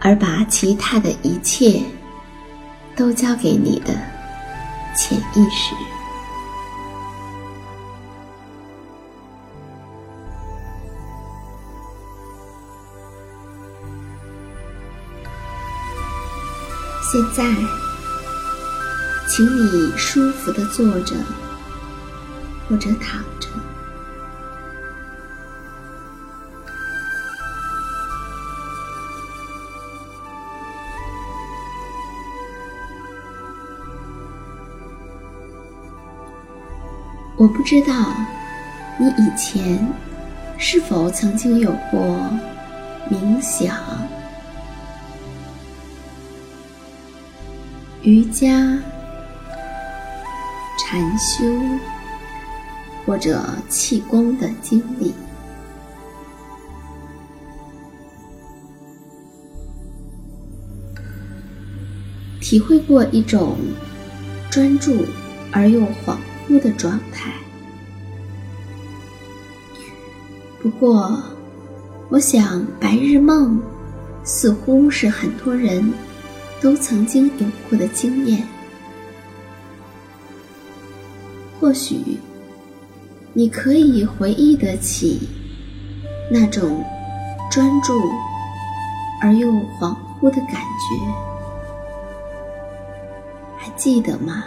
而把其他的一切都交给你的潜意识。现在，请你舒服的坐着或者躺着。我不知道你以前是否曾经有过冥想、瑜伽、禅修或者气功的经历，体会过一种专注而又恍。哭的状态。不过，我想白日梦似乎是很多人都曾经有过的经验。或许你可以回忆得起那种专注而又恍惚的感觉，还记得吗？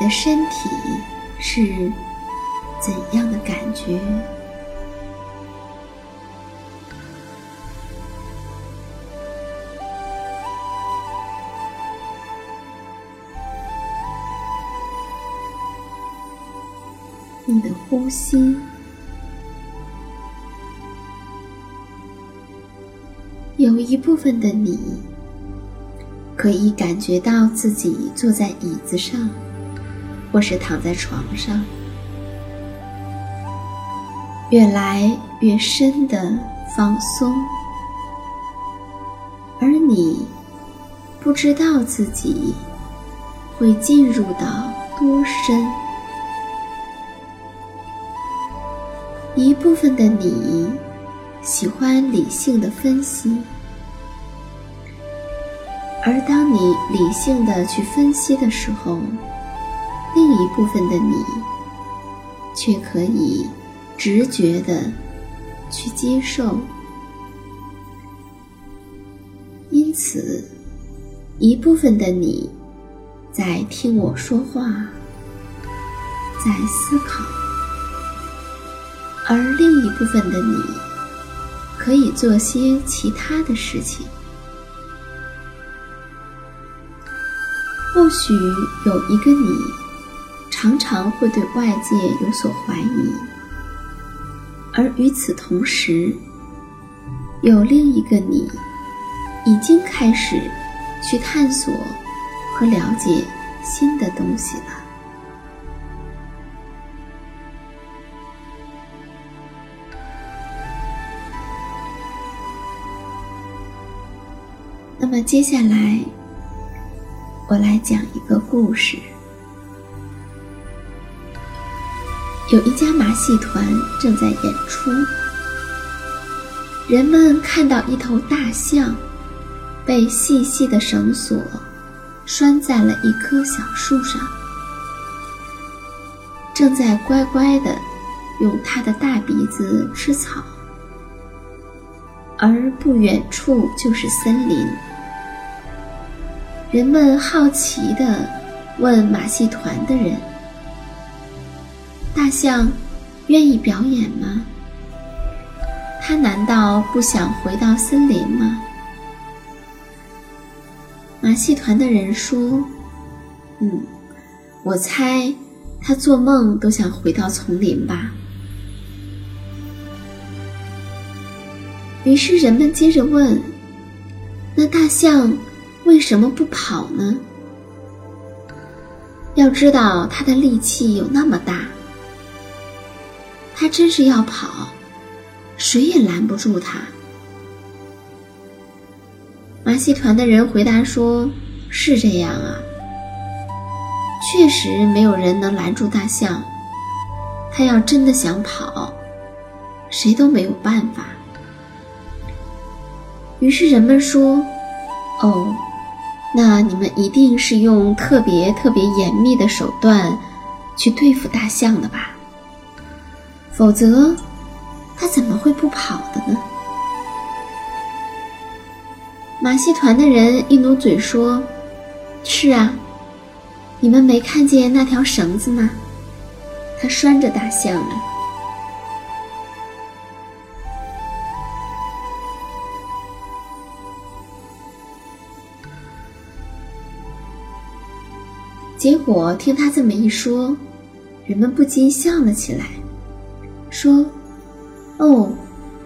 的身体是怎样的感觉？你的呼吸，有一部分的你。可以感觉到自己坐在椅子上，或是躺在床上，越来越深的放松，而你不知道自己会进入到多深。一部分的你喜欢理性的分析，而当你理性的去分析的时候，另一部分的你却可以直觉的去接受。因此，一部分的你在听我说话，在思考。而另一部分的你，可以做些其他的事情。或许有一个你，常常会对外界有所怀疑，而与此同时，有另一个你，已经开始去探索和了解新的东西了。那么接下来，我来讲一个故事。有一家马戏团正在演出，人们看到一头大象被细细的绳索拴在了一棵小树上，正在乖乖的用它的大鼻子吃草，而不远处就是森林。人们好奇地问马戏团的人：“大象愿意表演吗？他难道不想回到森林吗？”马戏团的人说：“嗯，我猜他做梦都想回到丛林吧。”于是人们接着问：“那大象？”为什么不跑呢？要知道他的力气有那么大，他真是要跑，谁也拦不住他。马戏团的人回答说：“是这样啊，确实没有人能拦住大象。他要真的想跑，谁都没有办法。”于是人们说：“哦。”那你们一定是用特别特别严密的手段去对付大象的吧？否则，他怎么会不跑的呢？马戏团的人一努嘴说：“是啊，你们没看见那条绳子吗？它拴着大象呢。”结果听他这么一说，人们不禁笑了起来，说：“哦，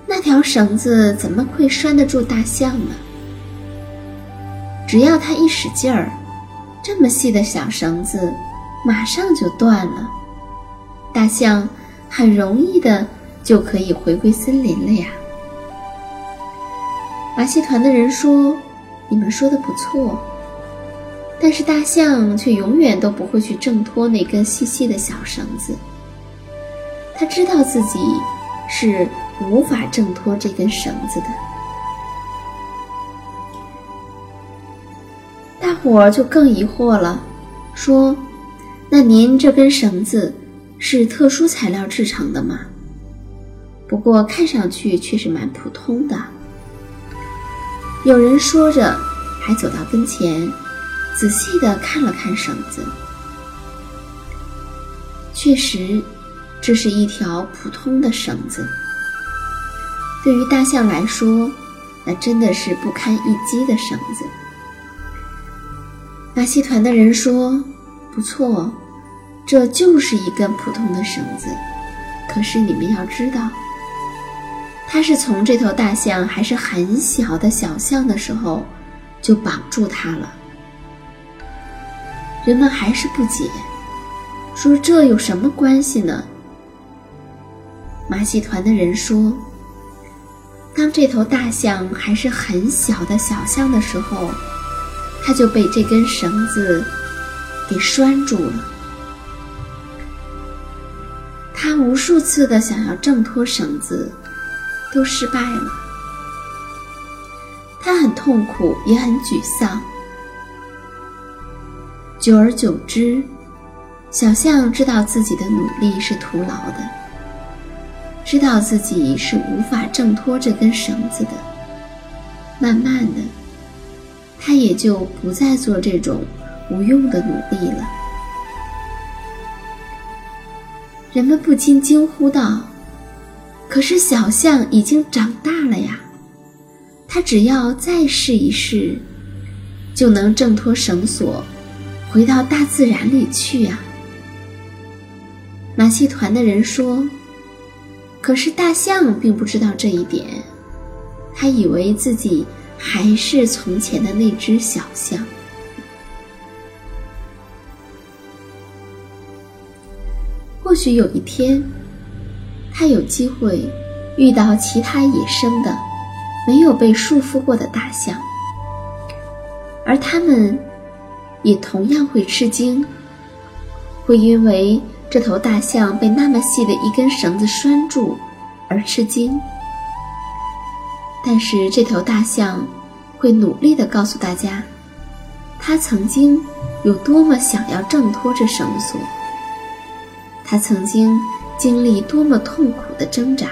那条绳子怎么会拴得住大象呢？只要他一使劲儿，这么细的小绳子马上就断了，大象很容易的就可以回归森林了呀。”马戏团的人说：“你们说的不错。”但是大象却永远都不会去挣脱那根细细的小绳子。他知道自己是无法挣脱这根绳子的。大伙儿就更疑惑了，说：“那您这根绳子是特殊材料制成的吗？不过看上去却是蛮普通的。”有人说着，还走到跟前。仔细的看了看绳子，确实，这是一条普通的绳子。对于大象来说，那真的是不堪一击的绳子。马戏团的人说：“不错，这就是一根普通的绳子。可是你们要知道，它是从这头大象还是很小的小象的时候就绑住它了。”人们还是不解，说：“这有什么关系呢？”马戏团的人说：“当这头大象还是很小的小象的时候，它就被这根绳子给拴住了。它无数次的想要挣脱绳子，都失败了。他很痛苦，也很沮丧。久而久之，小象知道自己的努力是徒劳的，知道自己是无法挣脱这根绳子的。慢慢的，他也就不再做这种无用的努力了。人们不禁惊呼道：“可是小象已经长大了呀，它只要再试一试，就能挣脱绳索。”回到大自然里去呀！马戏团的人说：“可是大象并不知道这一点，它以为自己还是从前的那只小象。或许有一天，它有机会遇到其他野生的、没有被束缚过的大象，而它们。”也同样会吃惊，会因为这头大象被那么细的一根绳子拴住而吃惊。但是这头大象会努力地告诉大家，它曾经有多么想要挣脱这绳索，它曾经经历多么痛苦的挣扎，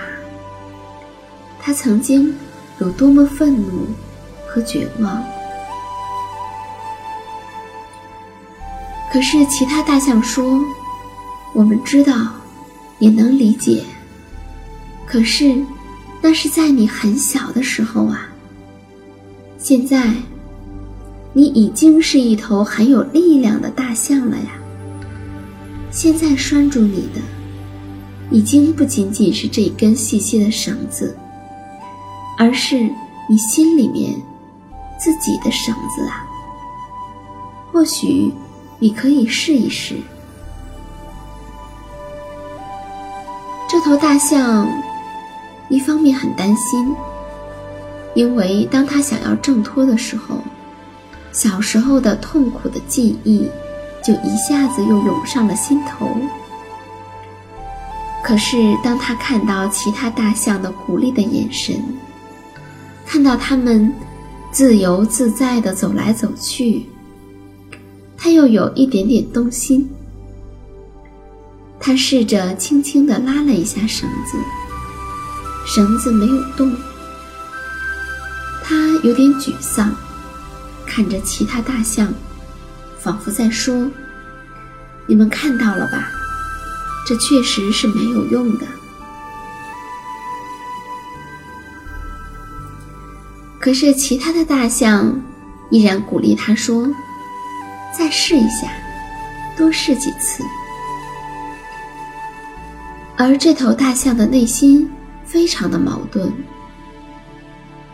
它曾经有多么愤怒和绝望。可是其他大象说：“我们知道，也能理解。可是，那是在你很小的时候啊。现在，你已经是一头很有力量的大象了呀。现在拴住你的，已经不仅仅是这根细细的绳子，而是你心里面自己的绳子啊。或许。”你可以试一试。头大象一方面很担心，因为当他想要挣脱的时候，小时候的痛苦的记忆就一下子又涌上了心头。可是当他看到其他大象的鼓励的眼神，看到他们自由自在的走来走去。他又有一点点动心，他试着轻轻地拉了一下绳子，绳子没有动。他有点沮丧，看着其他大象，仿佛在说：“你们看到了吧？这确实是没有用的。”可是其他的大象依然鼓励他说。再试一下，多试几次。而这头大象的内心非常的矛盾。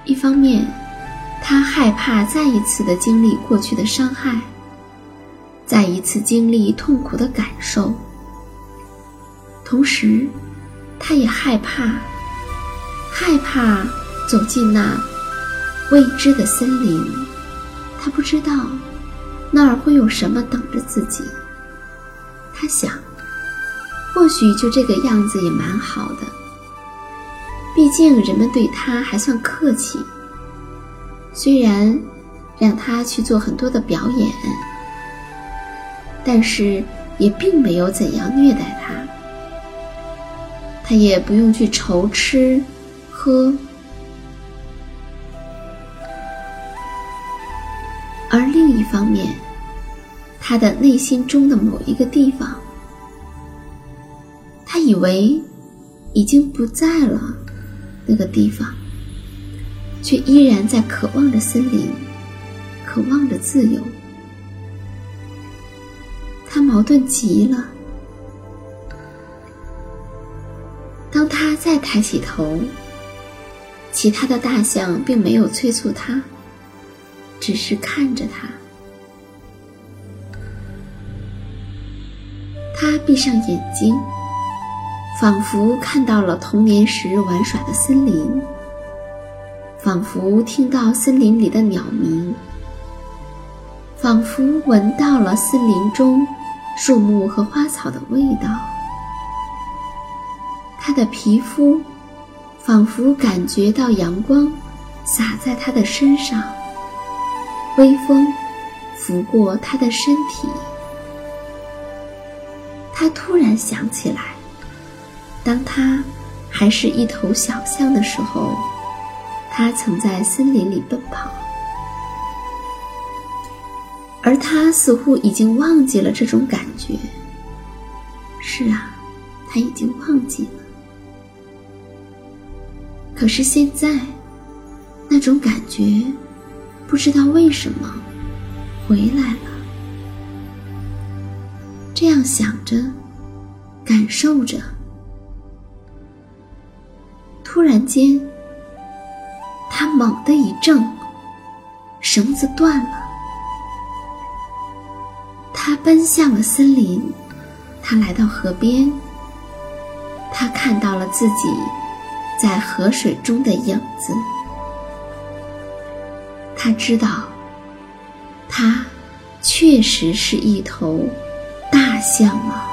一方面，他害怕再一次的经历过去的伤害，再一次经历痛苦的感受；同时，他也害怕，害怕走进那未知的森林。他不知道。那儿会有什么等着自己？他想，或许就这个样子也蛮好的。毕竟人们对他还算客气，虽然让他去做很多的表演，但是也并没有怎样虐待他。他也不用去愁吃喝。而另一方面，他的内心中的某一个地方，以为已经不在了，那个地方，却依然在渴望着森林，渴望着自由。他矛盾极了。当他再抬起头，其他的大象并没有催促他。只是看着他，他闭上眼睛，仿佛看到了童年时玩耍的森林，仿佛听到森林里的鸟鸣，仿佛闻到了森林中树木和花草的味道。他的皮肤仿佛感觉到阳光洒在他的身上，微风拂过他的身体。他突然想起来，当他还是一头小象的时候，他曾在森林里奔跑，而他似乎已经忘记了这种感觉。是啊，他已经忘记了。可是现在，那种感觉，不知道为什么回来了。这样想着，感受着，突然间，他猛地一挣，绳子断了。他奔向了森林，他来到河边，他看到了自己。在河水中的影子，他知道，他确实是一头大象了。